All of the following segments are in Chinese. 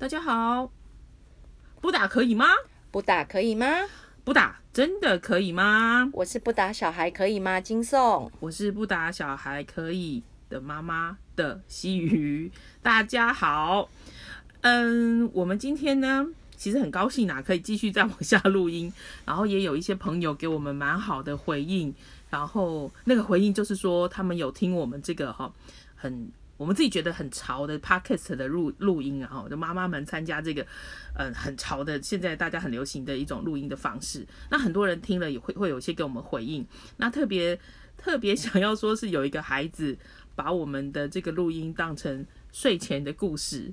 大家好，不打可以吗？不打可以吗？不打真的可以吗？我是不打小孩可以吗？金颂，我是不打小孩可以的妈妈的西鱼。大家好，嗯，我们今天呢，其实很高兴啊，可以继续再往下录音，然后也有一些朋友给我们蛮好的回应，然后那个回应就是说，他们有听我们这个哈，很。我们自己觉得很潮的 podcast 的录录音啊，就妈妈们参加这个，嗯，很潮的，现在大家很流行的一种录音的方式。那很多人听了也会会有些给我们回应。那特别特别想要说是有一个孩子把我们的这个录音当成睡前的故事，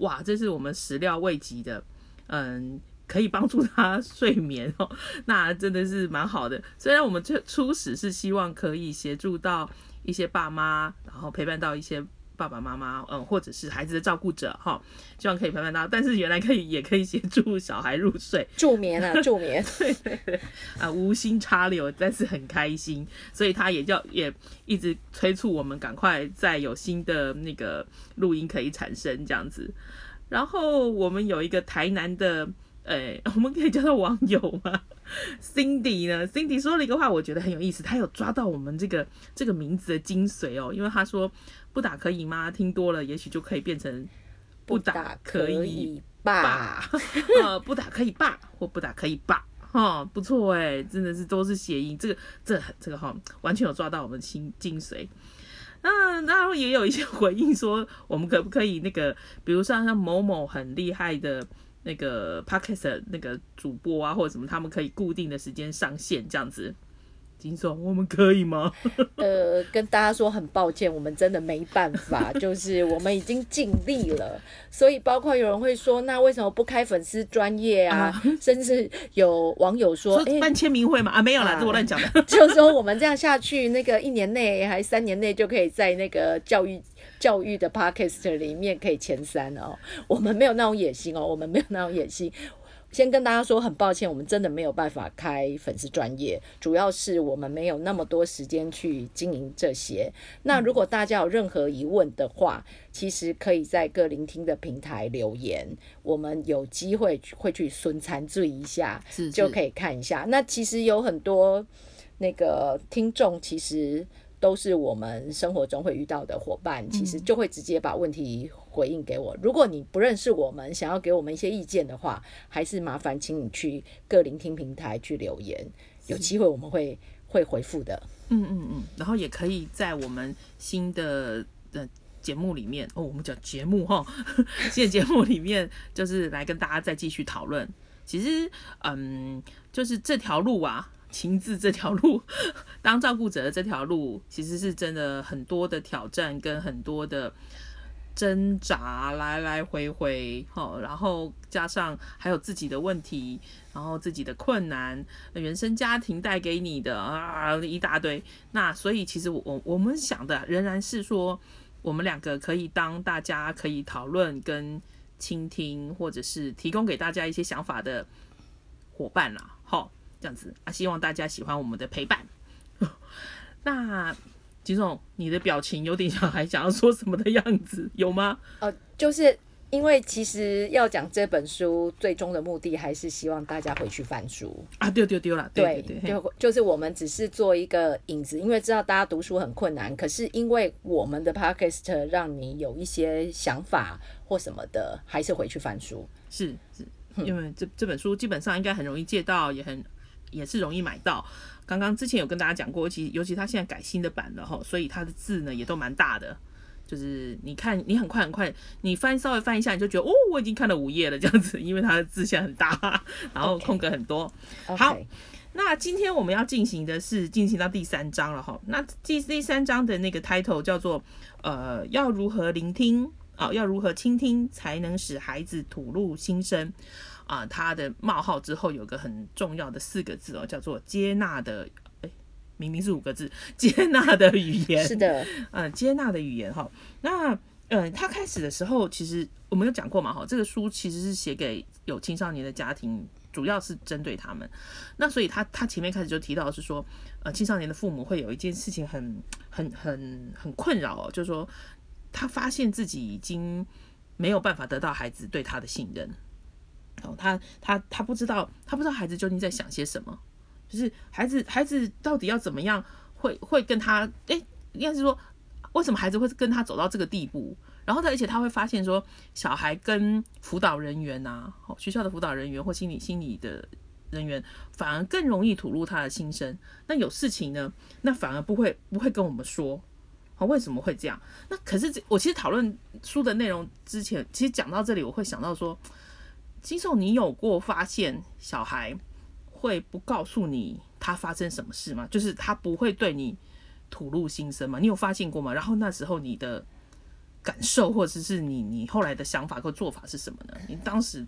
哇，这是我们始料未及的，嗯，可以帮助他睡眠哦，那真的是蛮好的。虽然我们最初始是希望可以协助到一些爸妈，然后陪伴到一些。爸爸妈妈，嗯，或者是孩子的照顾者，哈，希望可以陪伴到，但是原来可以，也可以协助小孩入睡、助眠啊，助眠，对对对，啊，无心插柳，但是很开心，所以他也叫也一直催促我们赶快再有新的那个录音可以产生这样子。然后我们有一个台南的，呃，我们可以叫他网友吗？Cindy 呢？Cindy 说了一个话，我觉得很有意思，他有抓到我们这个这个名字的精髓哦，因为他说。不打可以吗？听多了，也许就可以变成不打可以吧？呃，不打可以吧？或不打可以吧？哈，不错哎，真的是都是谐音，这个这这个哈，完全有抓到我们心精髓。那然后也有一些回应说，我们可不可以那个，比如像像某某很厉害的那个 podcast 那个主播啊，或者什么，他们可以固定的时间上线这样子。我们可以吗？呃，跟大家说很抱歉，我们真的没办法，就是我们已经尽力了。所以包括有人会说，那为什么不开粉丝专业啊？甚至有网友说，办签名会嘛？啊，没有啦，这我乱讲的。就是说我们这样下去，那个一年内还三年内就可以在那个教育教育的 podcast 里面可以前三哦。我们没有那种野心哦，我们没有那种野心。先跟大家说，很抱歉，我们真的没有办法开粉丝专业，主要是我们没有那么多时间去经营这些。那如果大家有任何疑问的话，其实可以在各聆听的平台留言，我们有机会会去顺餐注一下，就可以看一下。那其实有很多那个听众，其实。都是我们生活中会遇到的伙伴，其实就会直接把问题回应给我。如果你不认识我们，想要给我们一些意见的话，还是麻烦请你去各聆听平台去留言，有机会我们会会回复的。嗯嗯嗯，然后也可以在我们新的的节目里面哦，我们讲节目哈，新的节目里面就是来跟大家再继续讨论。其实，嗯，就是这条路啊。亲自这条路，当照顾者的这条路，其实是真的很多的挑战跟很多的挣扎，来来回回，哈，然后加上还有自己的问题，然后自己的困难，原生家庭带给你的啊一大堆。那所以其实我我们想的仍然是说，我们两个可以当大家可以讨论跟倾听，或者是提供给大家一些想法的伙伴啦，好。这样子啊，希望大家喜欢我们的陪伴。那金总，你的表情有点像还想要说什么的样子，有吗？呃，就是因为其实要讲这本书，最终的目的还是希望大家回去翻书啊，丢丢丢了，对对，就就是我们只是做一个影子，因为知道大家读书很困难，可是因为我们的 podcast 让你有一些想法或什么的，还是回去翻书。是是，因为这这本书基本上应该很容易借到，也很。也是容易买到。刚刚之前有跟大家讲过，尤其尤其他现在改新的版了哈，所以它的字呢也都蛮大的。就是你看，你很快很快，你翻稍微翻一下，你就觉得哦，我已经看了五页了这样子，因为它的字现在很大，然后空格很多。好，那今天我们要进行的是进行到第三章了哈。那第第三章的那个 title 叫做呃，要如何聆听啊？要如何倾听才能使孩子吐露心声？啊，它的冒号之后有个很重要的四个字哦，叫做接纳的，哎，明明是五个字，接纳的语言。是的，嗯，接纳的语言哈。那，嗯，他开始的时候，其实我们有讲过嘛，哈，这个书其实是写给有青少年的家庭，主要是针对他们。那所以他他前面开始就提到是说，呃，青少年的父母会有一件事情很很很很困扰哦，就是说他发现自己已经。没有办法得到孩子对他的信任。哦，他他他不知道，他不知道孩子究竟在想些什么，就是孩子孩子到底要怎么样会会跟他，哎，应该是说为什么孩子会跟他走到这个地步？然后他而且他会发现说，小孩跟辅导人员呐，哦，学校的辅导人员或心理心理的人员，反而更容易吐露他的心声。那有事情呢，那反而不会不会跟我们说。好，为什么会这样？那可是这我其实讨论书的内容之前，其实讲到这里，我会想到说。金寿，你有过发现小孩会不告诉你他发生什么事吗？就是他不会对你吐露心声吗？你有发现过吗？然后那时候你的感受，或者是你你后来的想法和做法是什么呢？你当时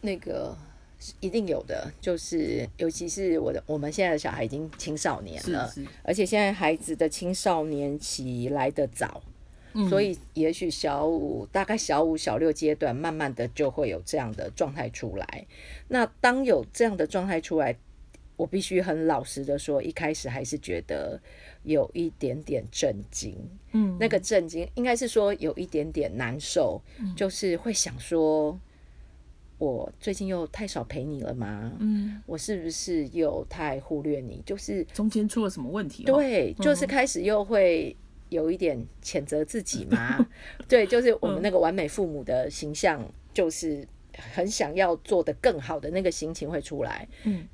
那个一定有的，就是尤其是我的我们现在的小孩已经青少年了，而且现在孩子的青少年期来得早。所以，也许小五大概小五、小六阶段，慢慢的就会有这样的状态出来。那当有这样的状态出来，我必须很老实的说，一开始还是觉得有一点点震惊。嗯，那个震惊应该是说有一点点难受，就是会想说，我最近又太少陪你了吗？嗯，我是不是又太忽略你？就是中间出了什么问题？对，就是开始又会。有一点谴责自己吗？对，就是我们那个完美父母的形象，就是很想要做的更好的那个心情会出来。嗯，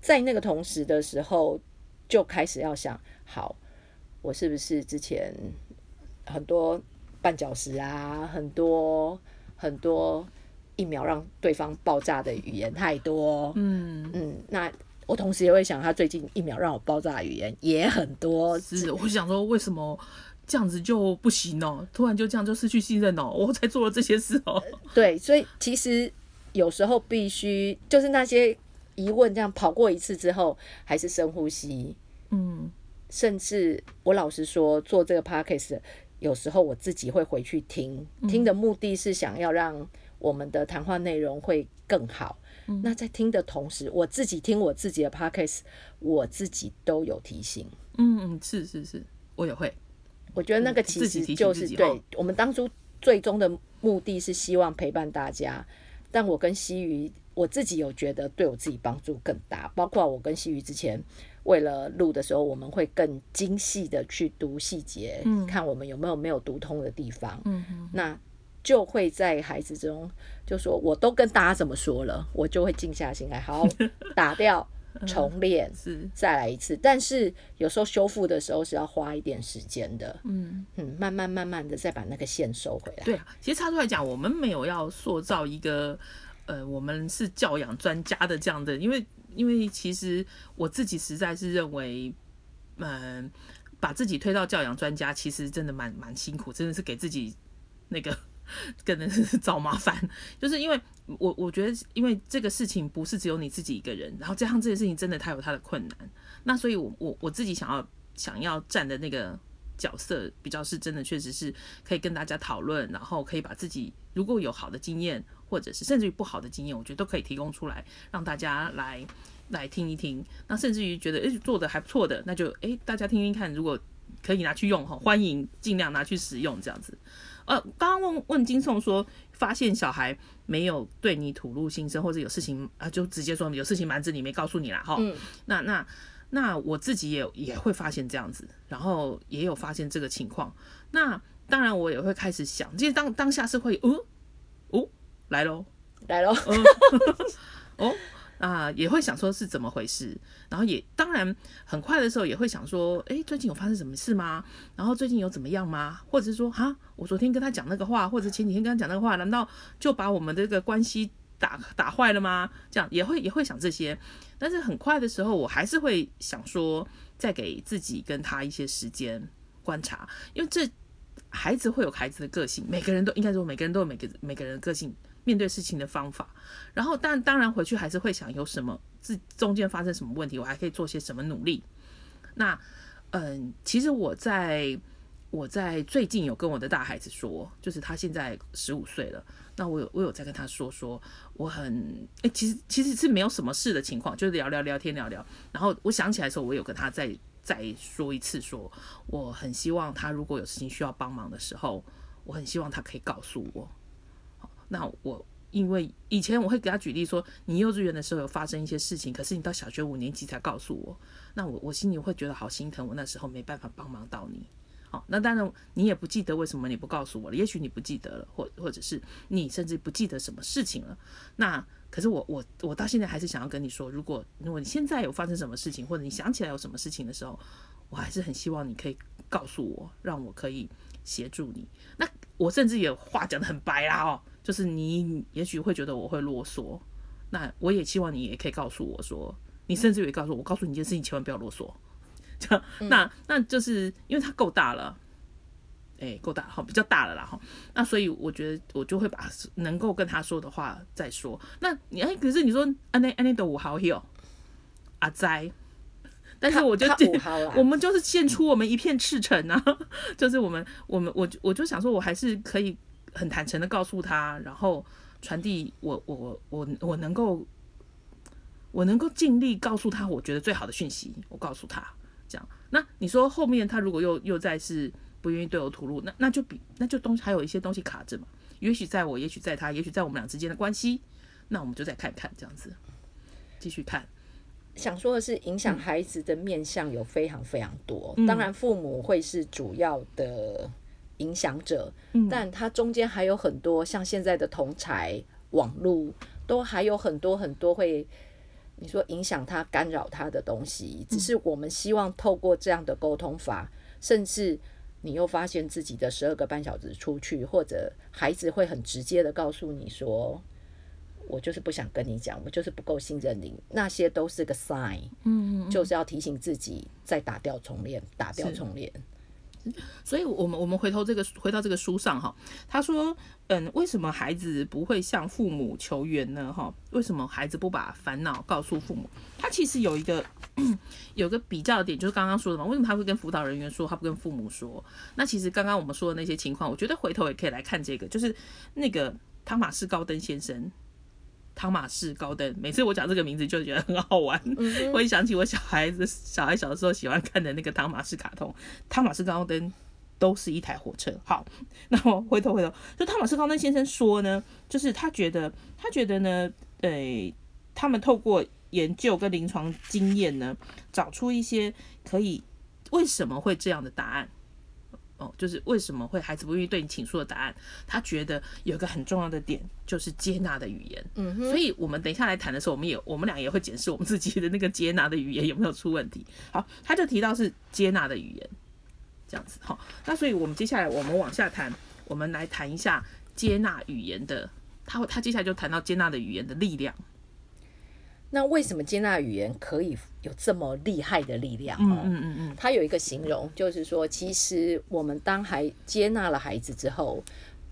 在那个同时的时候，就开始要想：好，我是不是之前很多绊脚石啊，很多很多一秒让对方爆炸的语言太多？嗯嗯，那我同时也会想，他最近一秒让我爆炸语言也很多。是，我想说，为什么？这样子就不行哦，突然就这样就失去信任哦，我才做了这些事哦。对，所以其实有时候必须就是那些疑问这样跑过一次之后，还是深呼吸。嗯，甚至我老实说，做这个 podcast 有时候我自己会回去听，听的目的是想要让我们的谈话内容会更好。那在听的同时，我自己听我自己的 podcast，我自己都有提醒。嗯嗯，是是是，我也会。我觉得那个其实就是对我们当初最终的目的是希望陪伴大家，但我跟西鱼我自己有觉得对我自己帮助更大，包括我跟西鱼之前为了录的时候，我们会更精细的去读细节，看我们有没有没有读通的地方，嗯那就会在孩子中就说我都跟大家怎么说了，我就会静下心来，好 打掉。重练是再来一次，但是有时候修复的时候是要花一点时间的。嗯嗯，慢慢慢慢的再把那个线收回来。对啊，其实插出来讲，我们没有要塑造一个呃，我们是教养专家的这样的，因为因为其实我自己实在是认为，嗯，把自己推到教养专家，其实真的蛮蛮辛苦，真的是给自己那个。可能是找麻烦，就是因为我我觉得，因为这个事情不是只有你自己一个人，然后加上这件事情真的他有他的困难，那所以，我我我自己想要想要站的那个角色，比较是真的，确实是可以跟大家讨论，然后可以把自己如果有好的经验，或者是甚至于不好的经验，我觉得都可以提供出来，让大家来来听一听。那甚至于觉得诶做的还不错的，那就诶大家听听看，如果可以拿去用哈，欢迎尽量拿去使用这样子。呃，刚刚问问金颂说，发现小孩没有对你吐露心声，或者有事情啊，就直接说有事情瞒着你没告诉你啦，哈。嗯。那那那我自己也也会发现这样子，然后也有发现这个情况。那当然我也会开始想，其实当当下是会，哦哦，来喽，来喽，哦。啊，也会想说是怎么回事，然后也当然很快的时候也会想说，哎，最近有发生什么事吗？然后最近有怎么样吗？或者是说，哈，我昨天跟他讲那个话，或者前几天跟他讲那个话，难道就把我们这个关系打打坏了吗？这样也会也会想这些，但是很快的时候，我还是会想说，再给自己跟他一些时间观察，因为这孩子会有孩子的个性，每个人都应该说每个人都有每个每个人的个性。面对事情的方法，然后但当然回去还是会想有什么自中间发生什么问题，我还可以做些什么努力。那嗯，其实我在我在最近有跟我的大孩子说，就是他现在十五岁了，那我有我有在跟他说说，我很哎，其实其实是没有什么事的情况，就是聊聊聊天聊聊。然后我想起来的时候，我有跟他再再说一次，说我很希望他如果有事情需要帮忙的时候，我很希望他可以告诉我。那我因为以前我会给他举例说，你幼稚园的时候有发生一些事情，可是你到小学五年级才告诉我，那我我心里会觉得好心疼，我那时候没办法帮忙到你。好，那当然你也不记得为什么你不告诉我了，也许你不记得了，或或者是你甚至不记得什么事情了。那可是我我我到现在还是想要跟你说，如果如果你现在有发生什么事情，或者你想起来有什么事情的时候，我还是很希望你可以告诉我，让我可以协助你。那我甚至也话讲的很白啦哦，就是你也许会觉得我会啰嗦，那我也希望你也可以告诉我说，你甚至也告诉我，我告诉你一件事情，千万不要啰嗦。这样，那那就是因为它够大了，哎，够大好，比较大了啦哈。那所以我觉得我就会把能够跟他说的话再说。那你哎，可是你说安内安内的五号 hill 阿哉，但是我就他五号啦我们就是献出我们一片赤诚啊，就是我们我们我就我就想说，我还是可以很坦诚的告诉他，然后传递我我我我能够我能够尽力告诉他我觉得最好的讯息，我告诉他这样。那你说后面他如果又又再是不愿意对我吐露，那那就比那就东西还有一些东西卡着嘛，也许在我，也许在他，也许在我们俩之间的关系，那我们就再看看这样子，继续看。想说的是，影响孩子的面向有非常非常多。当然，父母会是主要的影响者，但他中间还有很多，像现在的同才、网络，都还有很多很多会，你说影响他、干扰他的东西。只是我们希望透过这样的沟通法，甚至你又发现自己的十二个半小时出去，或者孩子会很直接的告诉你说。我就是不想跟你讲，我就是不够信任你，那些都是个 sign，嗯就是要提醒自己再打掉重练，打掉重练。所以，我们我们回头这个回到这个书上哈，他说，嗯，为什么孩子不会向父母求援呢？哈，为什么孩子不把烦恼告诉父母？他其实有一个 有个比较点，就是刚刚说的嘛，为什么他会跟辅导人员说，他不跟父母说？那其实刚刚我们说的那些情况，我觉得回头也可以来看这个，就是那个汤马士高登先生。汤马士高登，每次我讲这个名字就觉得很好玩，我一想起我小孩子小孩小的时候喜欢看的那个汤马士卡通。汤马士高登都是一台火车。好，那么回头回头，就汤马士高登先生说呢，就是他觉得他觉得呢，呃，他们透过研究跟临床经验呢，找出一些可以为什么会这样的答案。哦，就是为什么会孩子不愿意对你倾诉的答案？他觉得有一个很重要的点，就是接纳的语言。嗯哼，所以我们等一下来谈的时候，我们也我们俩也会检视我们自己的那个接纳的语言有没有出问题。好，他就提到是接纳的语言，这样子。好，那所以我们接下来我们往下谈，我们来谈一下接纳语言的。他他接下来就谈到接纳的语言的力量。那为什么接纳语言可以有这么厉害的力量？嗯嗯嗯嗯，他有一个形容，就是说，其实我们当孩接纳了孩子之后，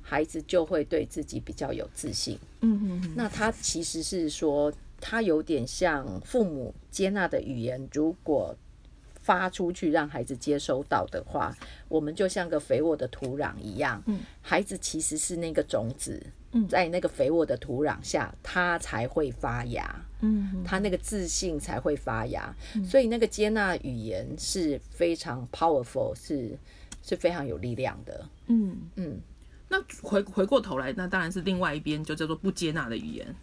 孩子就会对自己比较有自信。嗯嗯，那他其实是说，他有点像父母接纳的语言，如果发出去让孩子接收到的话，我们就像个肥沃的土壤一样。嗯，孩子其实是那个种子。在那个肥沃的土壤下，它才会发芽。嗯，它那个自信才会发芽。所以那个接纳语言是非常 powerful，是是非常有力量的。嗯嗯。那回回过头来，那当然是另外一边，就叫做不接纳的语言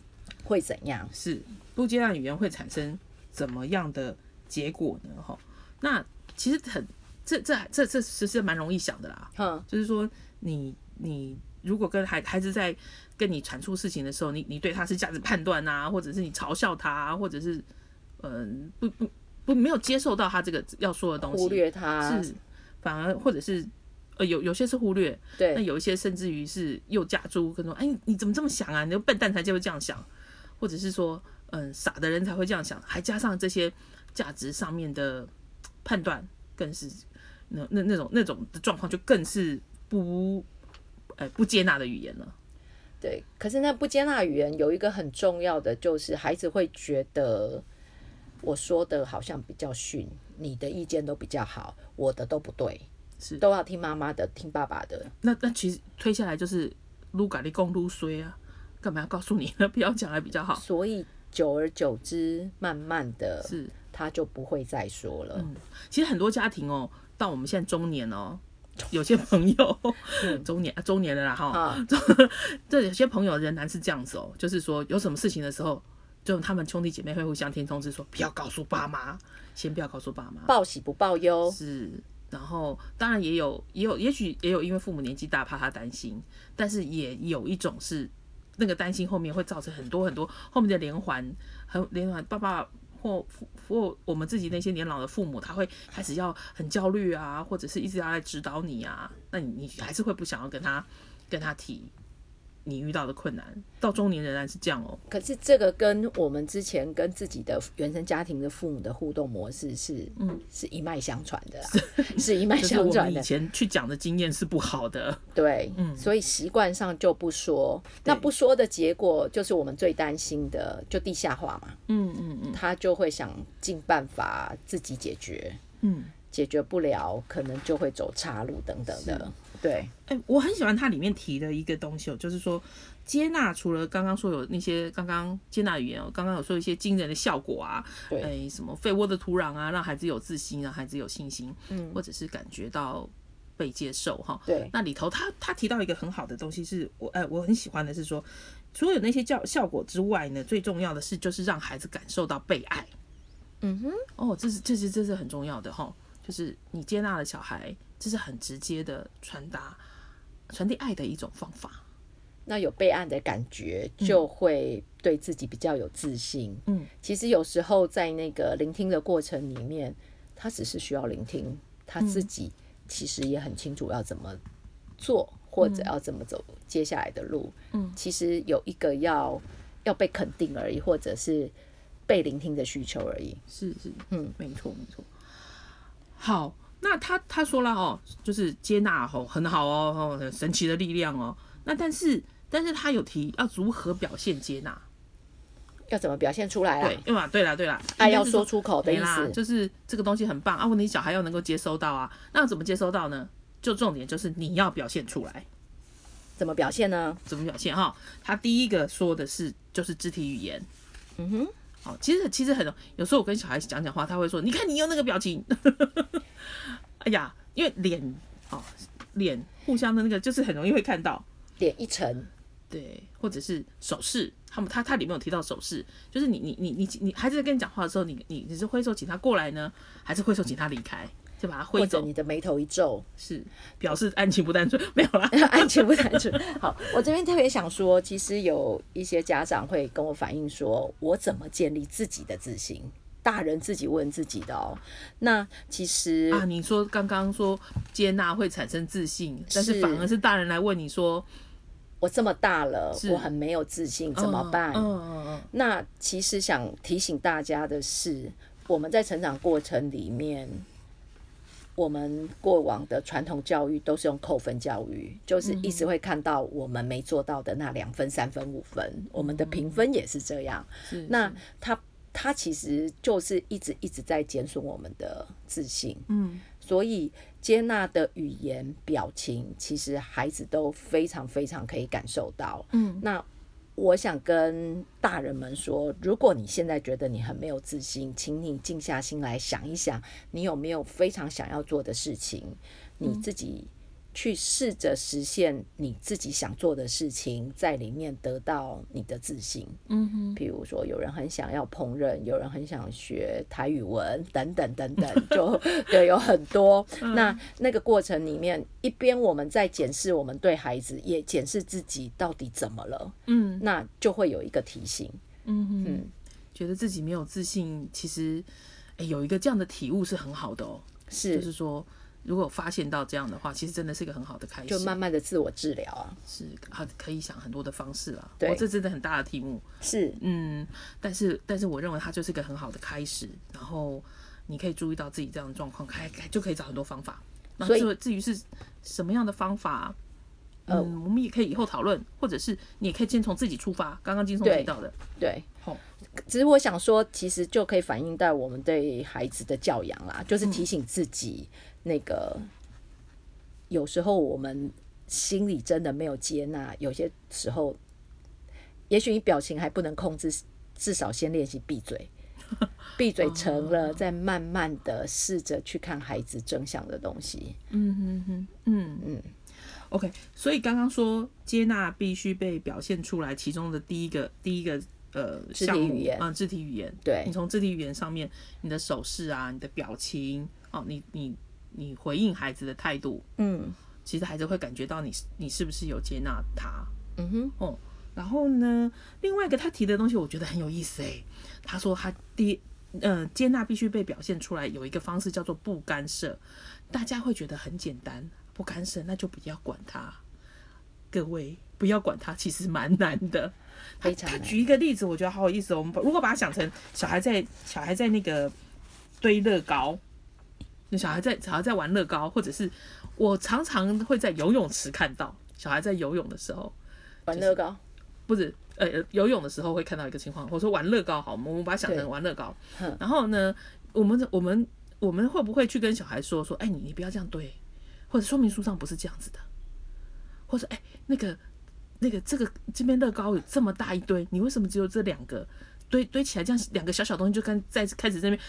会怎样？是不接纳语言会产生怎么样的结果呢？哈，那其实很这这这这其实蛮容易想的啦。嗯，就是说你你。如果跟孩孩子在跟你阐述事情的时候，你你对他是价值判断呐，或者是你嘲笑他，或者是嗯不不不没有接受到他这个要说的东西，忽略他是反而或者是呃有有些是忽略，对，那有一些甚至于是又加诸跟说，哎你怎么这么想啊？你就笨蛋才就会这样想，或者是说嗯傻的人才会这样想，还加上这些价值上面的判断，更是那那那种那种的状况就更是不。呃，不接纳的语言了。对，可是那不接纳语言有一个很重要的，就是孩子会觉得我说的好像比较逊，你的意见都比较好，我的都不对，是都要听妈妈的，听爸爸的。那那其实推下来就是撸咖喱公撸衰啊，干嘛要告诉你呢？不要讲还比较好。所以久而久之，慢慢的，是他就不会再说了。嗯，其实很多家庭哦，到我们现在中年哦。有些朋友中年中年了啦哈，啊，这有些朋友仍然是这样子哦，就是说有什么事情的时候，就他们兄弟姐妹会互相听通知说，不要告诉爸妈，先不要告诉爸妈，报喜不报忧，是。然后当然也有也有，也许也有因为父母年纪大怕他担心，但是也有一种是那个担心后面会造成很多很多后面的连环，很连环爸爸。或或我们自己那些年老的父母，他会开始要很焦虑啊，或者是一直要来指导你啊，那你你还是会不想要跟他跟他提。你遇到的困难，到中年仍然是这样哦。可是这个跟我们之前跟自己的原生家庭的父母的互动模式是，嗯，是一脉相传的 啦，是一脉就是我们以相传的。前去讲的经验是不好的，对，嗯所以习惯上就不说。那不说的结果就是我们最担心的，就地下化嘛。嗯嗯嗯他就会想尽办法自己解决，嗯。解决不了，可能就会走岔路等等的。对，哎、我很喜欢它里面提的一个东西哦，就是说接纳，除了刚刚说有那些刚刚接纳语言哦，刚刚有说一些惊人的效果啊，对。哎、什么肥沃的土壤啊，让孩子有自信，让孩子有信心，嗯，或者是感觉到被接受哈。对。那里头他他提到一个很好的东西是，我哎、我很喜欢的是说，除了有那些效效果之外呢，最重要的是就是让孩子感受到被爱。嗯哼，哦，这是这是这是很重要的哈，就是你接纳了小孩，这是很直接的传达传递爱的一种方法。那有备案的感觉，就会对自己比较有自信。嗯，其实有时候在那个聆听的过程里面，他只是需要聆听，他自己其实也很清楚要怎么做，或者要怎么走接下来的路。嗯，其实有一个要要被肯定而已，或者是被聆听的需求而已。是是，嗯，没错没错。好，那他他说了哦，就是接纳哦，很好哦，神奇的力量哦。那但是但是他有提要如何表现接纳，要怎么表现出来对啊？，对吧？对了对了，应该是爱要说出口的意思。就是这个东西很棒啊，问题小孩要能够接收到啊，那怎么接收到呢？就重点就是你要表现出来。怎么表现呢？怎么表现哈？他第一个说的是就是肢体语言。嗯哼，哦，其实其实很有时候我跟小孩讲讲话，他会说：“你看你用那个表情。”哎呀，因为脸哦，脸互相的那个就是很容易会看到，脸一沉，对，或者是手势。他们他他里面有提到手势，就是你你你你你孩子在跟你讲话的时候，你你你是挥手请他过来呢，还是挥手请他离开？就把它挥走或者你，的眉头一皱，是表示案情不单纯，没有啦。案情不单纯。好，我这边特别想说，其实有一些家长会跟我反映说，我怎么建立自己的自信？大人自己问自己的哦。那其实啊，你说刚刚说接纳会产生自信，但是是反而是大人来问你说我这么大了，我很没有自信，怎么办？嗯嗯嗯那其实想提醒大家的是，我们在成长过程里面，我们过往的传统教育都是用扣分教育，就是一直会看到我们没做到的那两分、三分、五分，我们的评分也是这样。是那他他其实就是一直一直在减损我们的自信。嗯所以接纳的语言、表情，其实孩子都非常非常可以感受到。嗯那我想跟大人们说，如果你现在觉得你很没有自信，请你静下心来想一想，你有没有非常想要做的事情，你自己去试着实现你自己想做的事情，在里面得到你的自信。嗯哼，比如说，有人很想要烹饪，有人很想学台语文，等等等等，就 对，有很多。那那个过程里面，一边我们在检视我们对孩子，也检视自己到底怎么了，嗯那就会有一个提醒。嗯哼嗯，觉得自己没有自信，其实哎有一个这样的体悟是很好的哦，是就是是说。如果发现到这样的话，其实真的是一个很好的开始，就慢慢的自我治疗啊，是啊，可以想很多的方式啦。对哦这真的很大的题目。是嗯，但是但是我认为它就是一个很好的开始，然后你可以注意到自己这样的状况，开开就可以找很多方法。那所以至至于是什么样的方法，嗯，我们也可以以后讨论，或者是你也可以先从自己出发。刚刚金松对提到的，对。好，只是我想说，其实就可以反映到我们对孩子的教养啦，就是提醒自己，那个有时候我们心里真的没有接纳，有些时候，也许你表情还不能控制，至少先练习闭嘴。闭嘴成了，再慢慢的试着去看孩子正向的东西。嗯嗯嗯，嗯嗯。OK，所以刚刚说接纳必须被表现出来，其中的第一个第一个呃肢体语言啊，肢体语言。对你从肢体语言上面，你的手势啊，你的表情哦，你你你回应孩子的态度，嗯其实孩子会感觉到你是你是不是有接纳他嗯哼，哦。然后呢，另外一个他提的东西，我觉得很有意思诶。他说他第呃接纳必须被表现出来，有一个方式叫做不干涉。大家会觉得很简单，不干涉那就不要管他。各位不要管他，其实蛮难的。他举一个例子，我觉得好有意思哦。我们把如果把它想成小孩在小孩在那个堆乐高，那小孩在小孩在玩乐高，或者是我常常会在游泳池看到小孩在游泳的时候，玩乐高，不是呃游泳的时候会看到一个情况，我说玩乐高好，我们把它想成玩乐高，然后呢，我们我们我们会不会去跟小孩说说，哎你你不要这样堆，或者说明书上不是这样子的，或者哎那个那个这个这边乐高有这么大一堆，你为什么只有这两个？堆堆起来，这样两个小小东西就跟在开始这边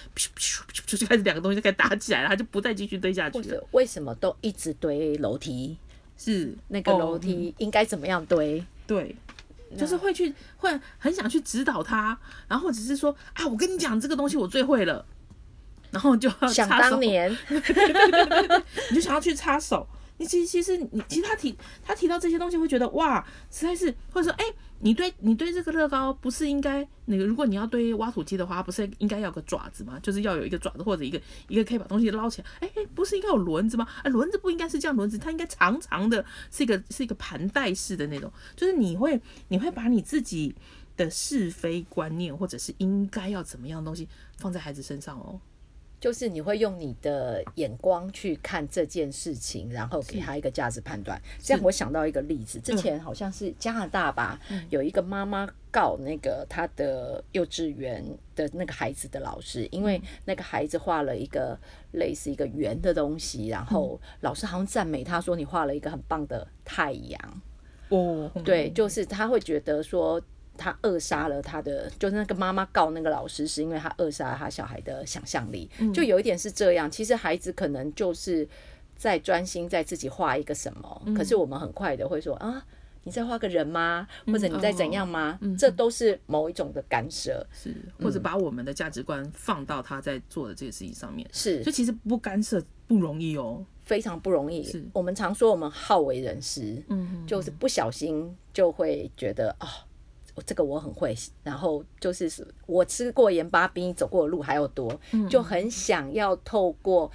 就开始两个东西就开始打起来了，它就不再继续堆下去了。为什么都一直堆楼梯？是那个哦楼梯应该怎么样堆？对，就是会去会很想去指导他，然后只是说啊，我跟你讲这个东西我最会了，然后就要想当，年 你就想要去插手。你其实其实你其实他提他提到这些东西，会觉得哇，实在是或者说哎、你对你对这个乐高不是应该那个，如果你要堆挖土机的话，不是应该要有个爪子吗？就是要有一个爪子或者一个一个可以把东西捞起来。哎、哎、不是应该有轮子吗？啊，轮子不应该是这样轮子，它应该长长的，是一个是一个盘带式的那种。就是你会你会把你自己的是非观念或者是应该要怎么样的东西放在孩子身上哦。就是你会用你的眼光去看这件事情，然后给他一个价值判断。这样我想到一个例子，之前好像是加拿大吧，有一个妈妈告那个她的幼稚园的那个孩子的老师，因为那个孩子画了一个类似一个圆的东西，然后老师好像赞美他说你画了一个很棒的太阳。哦，对，就是他会觉得说他扼杀了他的，就是那个妈妈告那个老师，是因为他扼杀了他小孩的想象力，就有一点是这样。其实孩子可能就是在专心在自己画一个什么，可是我们很快的会说啊。你在画个人吗？或者你在怎样吗？这都是某一种的干涉，是，或者把我们的价值观放到他在做的这个事情上面，是所以其实不干涉不容易哦。非常不容易是。我们常说我们好为人师，嗯，就是不小心就会觉得啊、这个我很会，然后就是我吃过盐巴比你走过的路还要多，就很想要透过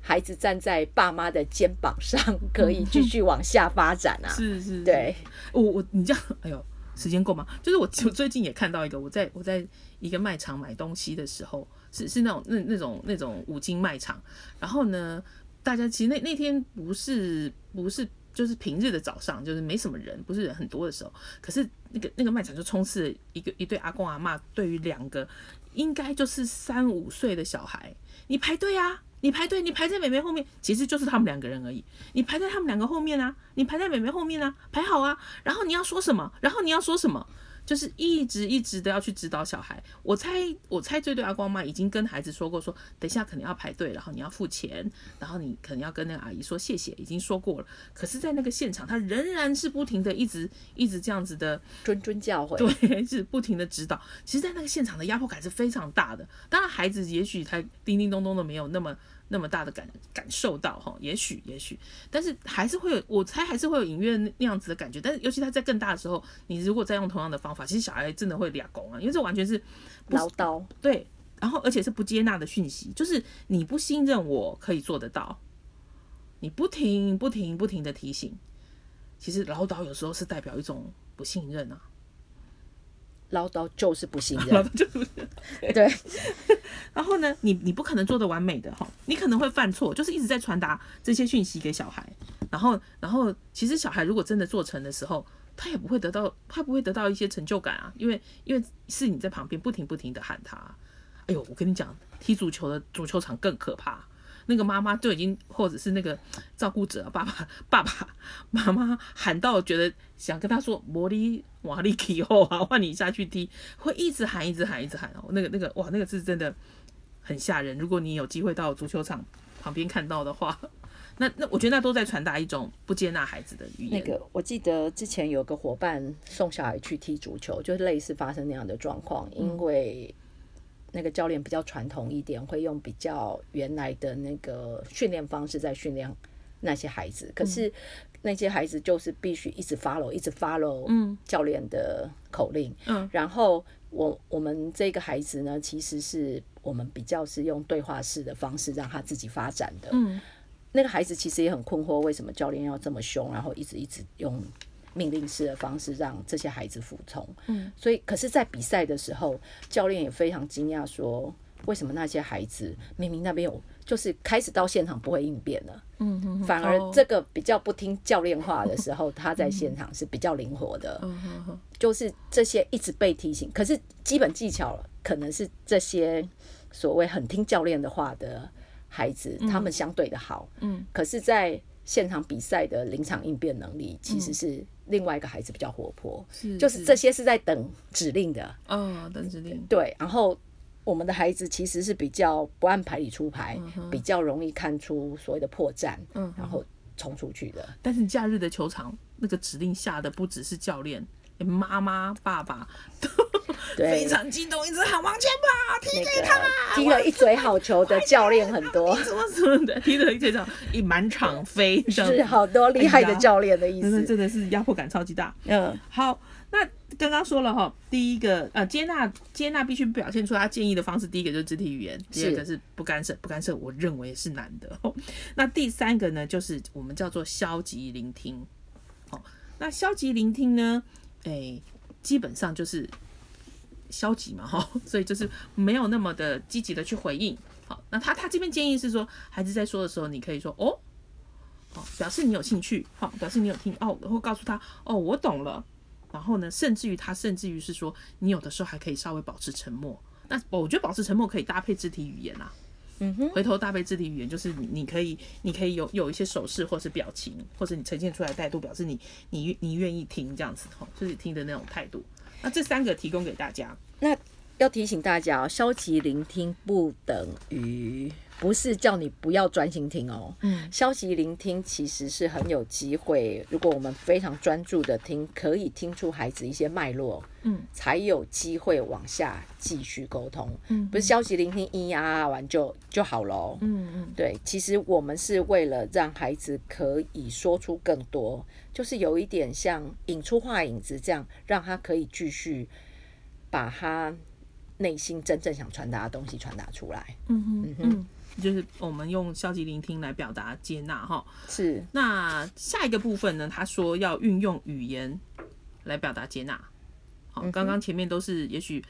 孩子站在爸妈的肩膀上，可以继续往下发展啊。是 是，是对，我我你这样，哎呦，时间够吗？就是我我最近也看到一个，我在我在一个卖场买东西的时候，是是那种那那种那种五金卖场，然后呢，大家其实那那天不是不是就是平日的早上，就是没什么人，不是人很多的时候，可是那个那个卖场就充斥一个一对阿公阿嬷，对于两个应该就是三五岁的小孩，你排队啊。你排队，你排在美美后面，其实就是他们两个人而已。你排在他们两个后面啊，你排在美美后面啊，排好啊。然后你要说什么？然后你要说什么？就是一直一直的要去指导小孩。我猜，我猜这对阿光妈已经跟孩子说过说等一下可能要排队，然后你要付钱，然后你可能要跟那个阿姨说谢谢，已经说过了。可是，在那个现场，他仍然是不停的一直一直这样子的谆谆教诲，对，是不停的指导。其实，在那个现场的压迫感是非常大的。当然，孩子也许他叮叮咚咚的没有那么那么大的感感受到哈，也许也许，但是还是会有，我猜还是会有隐约那样子的感觉。但是，尤其他在更大的时候，你如果再用同样的方法，其实小孩真的会俩拱啊，因为这完全是唠叨，对，然后而且是不接纳的讯息，就是你不信任我可以做得到，你不停不停不停的提醒，其实唠叨有时候是代表一种不信任啊。唠叨就是不信然任，后就是，对，然后呢，你你不可能做的完美的哈，你可能会犯错，就是一直在传达这些讯息给小孩，然后然后其实小孩如果真的做成的时候，他也不会得到他不会得到一些成就感啊，因为因为是你在旁边不停不停的喊他，哎呦，我跟你讲，踢足球的足球场更可怕。那个妈妈就已经或者是那个 照顾者爸爸 爸爸妈妈喊到觉得想跟他说魔力瓦力以后啊，换你下去踢，会一直喊一直喊一直喊哦，那个那个哇，那个是真的很吓人。如果你有机会到足球场旁边看到的话。那那我觉得那都在传达一种不接纳孩子的语言。那个我记得之前有个伙伴送小孩去踢足球，就是类似发生那样的状况，因为那个教练比较传统一点，会用比较原来的那个训练方式在训练那些孩子，可是那些孩子就是必须一直 follow，一直 follow 嗯。教练的口令，嗯，然后我我们这个孩子呢，其实是我们比较是用对话式的方式让他自己发展的，嗯。那个孩子其实也很困惑，为什么教练要这么凶，然后一直一直用命令式的方式让这些孩子服从。嗯，所以可是，在比赛的时候，教练也非常惊讶，说为什么那些孩子明明那边有，就是开始到现场不会应变了，嗯嗯，反而哦。这个比较不听教练话的时候，他在现场是比较灵活的。就是这些一直被提醒，可是基本技巧可能是这些所谓很听教练的话的孩子，他们相对的好，嗯，可是，在现场比赛的临场应变能力，其实是另外一个孩子比较活泼，是就是这些是在等指令的，哦，等指令，对，然后。我们的孩子其实是比较不按牌理出牌，比较容易看出所谓的破绽，嗯然后冲出去的。但是假日的球场那个指令下的不只是教练，连妈妈、爸爸都 对非常激动，一直喊往前跑，踢那给他，个踢了一嘴好球的教练很多，什么什么的，踢了一这场一满场飞，是好多厉害的教练的意思。真的真的是压迫感超级大。嗯，好，那刚刚说了哈，第一个呃，接纳接纳必须表现出他建议的方式，第一个就是肢体语言，第二个是不干涉，不干涉，我认为是难的。哦、那第三个呢，就是我们叫做消极聆听。哦，那消极聆听呢，哎，基本上就是消极嘛，哈、所以就是没有那么的积极的去回应。好，那他他这边建议是说，孩子在说的时候，你可以说哦。好，表示你有兴趣，好，表示你有听哦，然后告诉他哦，我懂了。然后呢，甚至于他，甚至于是说，你有的时候还可以稍微保持沉默。那我觉得保持沉默可以搭配肢体语言啊，嗯哼，回头搭配肢体语言，就是你你可以你可以有有一些手势或是表情，或者你呈现出来的态度，表示你你你愿意听这样子哈，就是听的那种态度。那这三个提供给大家，那要提醒大家哦，消极聆听不等于不是叫你不要专心听哦。嗯，消极聆听其实是很有机会，如果我们非常专注的听，可以听出孩子一些脉络，嗯，才有机会往下继续沟通。嗯不是消极聆听咿呀啊完就就好喽。嗯嗯对，其实我们是为了让孩子可以说出更多，就是有一点像引出话影子这样，让他可以继续把他内心真正想传达的东西传达出来。嗯哼嗯哼，就是我们用消极聆听来表达接纳哈。是，那下一个部分呢？他说要运用语言来表达接纳。好，刚刚前面都是也许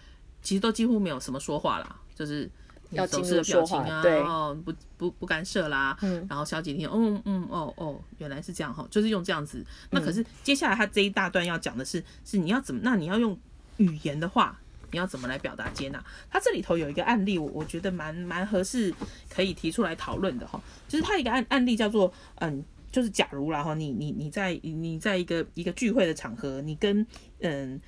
其实都几乎没有什么说话啦，就是要手势的表情啊，对哦，不不不干涉啦，嗯然后消极听，嗯嗯哦哦，原来是这样哈，就是用这样子。那嗯可是接下来他这一大段要讲的是，是你要怎么？那你要用语言的话。你要怎么来表达接纳？他这里头有一个案例，我我觉得蛮蛮合适，可以提出来讨论的哈。就是他一个案案例叫做，嗯，就是假如然后，你你你在你在一个一个聚会的场合，你跟嗯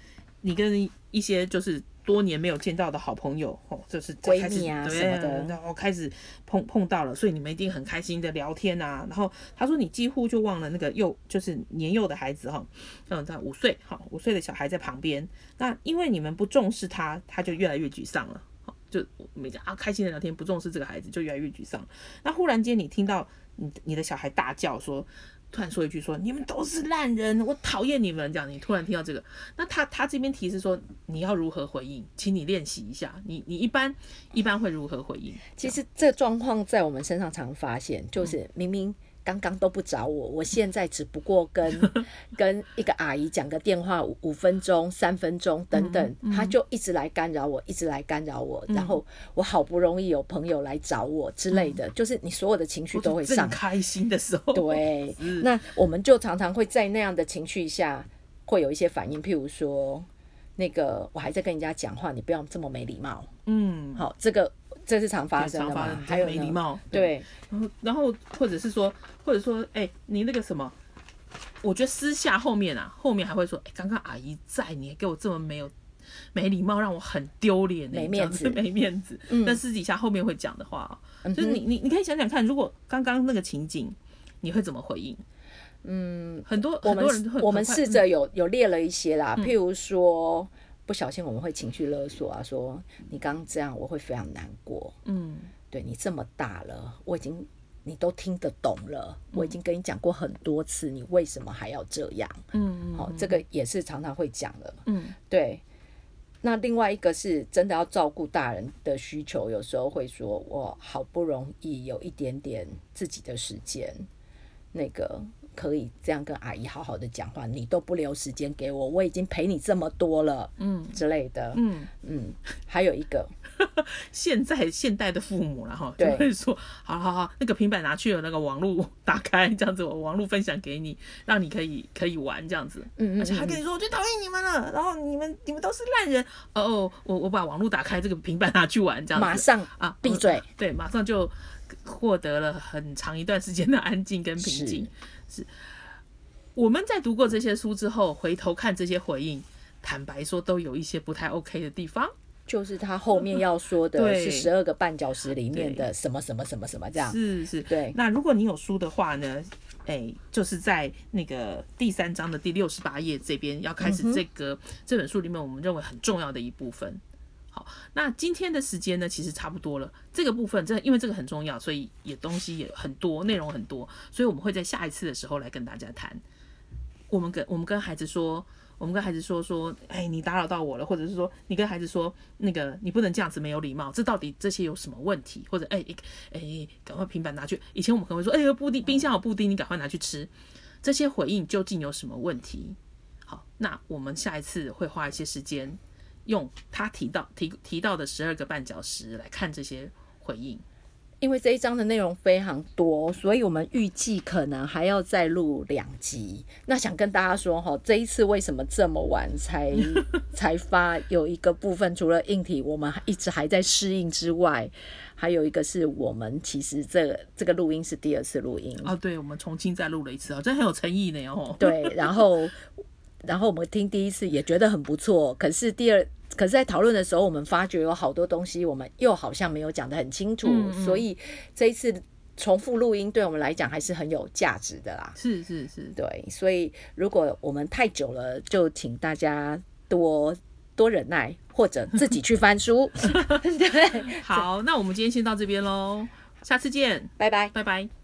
你跟一些就是多年没有见到的好朋友哦，就是闺开始蜜啊什么的然后开始碰碰到了，所以你们一定很开心的聊天啊。然后他说你几乎就忘了那个幼就是年幼的孩子哈，嗯，在五岁哈五岁的小孩在旁边，那因为你们不重视他，他就越来越沮丧了。好就每天啊开心的聊天，不重视这个孩子，就越来越沮丧。那忽然间你听到你你的小孩大叫说，突然说一句说你们都是烂人，我讨厌你们这样。你突然听到这个，那他他这边提示说你要如何回应，请你练习一下。你你一般一般会如何回应？其实这状况在我们身上常发现，就是明明刚刚都不找我，我现在只不过跟 跟一个阿姨讲个电话五五分钟、三分钟等等，他就一直来干扰我，一直来干扰我，然后我好不容易有朋友来找我之类的，就是你所有的情绪都会上正开心的时候，对，那我们就常常会在那样的情绪下会有一些反应，譬如说，那个我还在跟人家讲话，你不要这么没礼貌。嗯，好，这个这是常发生的还有没礼貌，对，然后，然后或者是说，或者说，哎、你那个什么，我觉得私下后面啊，后面还会说，哎、刚刚阿姨在，你还给我这么没有没礼貌，让我很丢脸、欸，没面子。没面子。嗯。但私底下后面会讲的话哦，就是你你你可以想想看，如果刚刚那个情景，你会怎么回应？嗯，很多我很多人会们我们试着有有列了一些啦，嗯。譬如说不小心我们会情绪勒索啊，说你刚刚这样我会非常难过，嗯。对你这么大了，我已经你都听得懂了，我已经跟你讲过很多次，你为什么还要这样？嗯好、这个也是常常会讲的，嗯。对。那另外一个是真的要照顾大人的需求，有时候会说，我好不容易有一点点自己的时间，那个可以这样跟阿姨好好的讲话，你都不留时间给我，我已经陪你这么多了嗯。之类的。嗯，嗯，还有一个，现在现代的父母了哈，就对会说，好好好，那个平板拿去了，那个网络打开，这样子我网络分享给你，让你可以可以玩这样子，嗯嗯而且还跟你说我最讨厌你们了，然后你们你们都是烂人，哦哦，我我把网络打开，这个平板拿去玩这样子，马上啊闭嘴。对，马上就获得了很长一段时间的安静跟平静。是，我们在读过这些书之后，回头看这些回应，坦白说，都有一些不太 OK 的地方。就是他后面要说的 对是十二个绊脚石里面的什么什么什么什么这样。是是，对那如果你有书的话呢，哎，就是在那个第三章的第六十八页这边要开始这个、这本书里面我们认为很重要的一部分。好，那今天的时间呢，其实差不多了。这个部分，这因为这个很重要，所以也东西也很多，内容很多，所以我们会在下一次的时候来跟大家谈。我们跟我们跟孩子说，我们跟孩子说说，哎，你打扰到我了，或者是说你跟孩子说，那个你不能这样子没有礼貌，这到底这些有什么问题？或者哎哎，赶快平板拿去。以前我们可能会说，哎，布丁冰箱有布丁，你赶快拿去吃。这些回应究竟有什么问题？好，那我们下一次会花一些时间，用他提到提提到的十二个绊脚石来看这些回应。因为这一章的内容非常多，所以我们预计可能还要再录两集。那想跟大家说哈，这一次为什么这么晚才 才发？有一个部分除了硬体我们一直还在适应之外，还有一个是我们其实这这个录音是第二次录音，哦，对，我们重新再录了一次哦，真很有诚意呢哦。对，然后然后我们听第一次也觉得很不错，可是第二。可是，在讨论的时候，我们发觉有好多东西，我们又好像没有讲得很清楚，嗯嗯所以这一次重复录音对我们来讲还是很有价值的啦。是是是，对，所以如果我们太久了，就请大家多多忍耐，或者自己去翻书。对，好，那我们今天先到这边喽，下次见，拜拜。拜拜。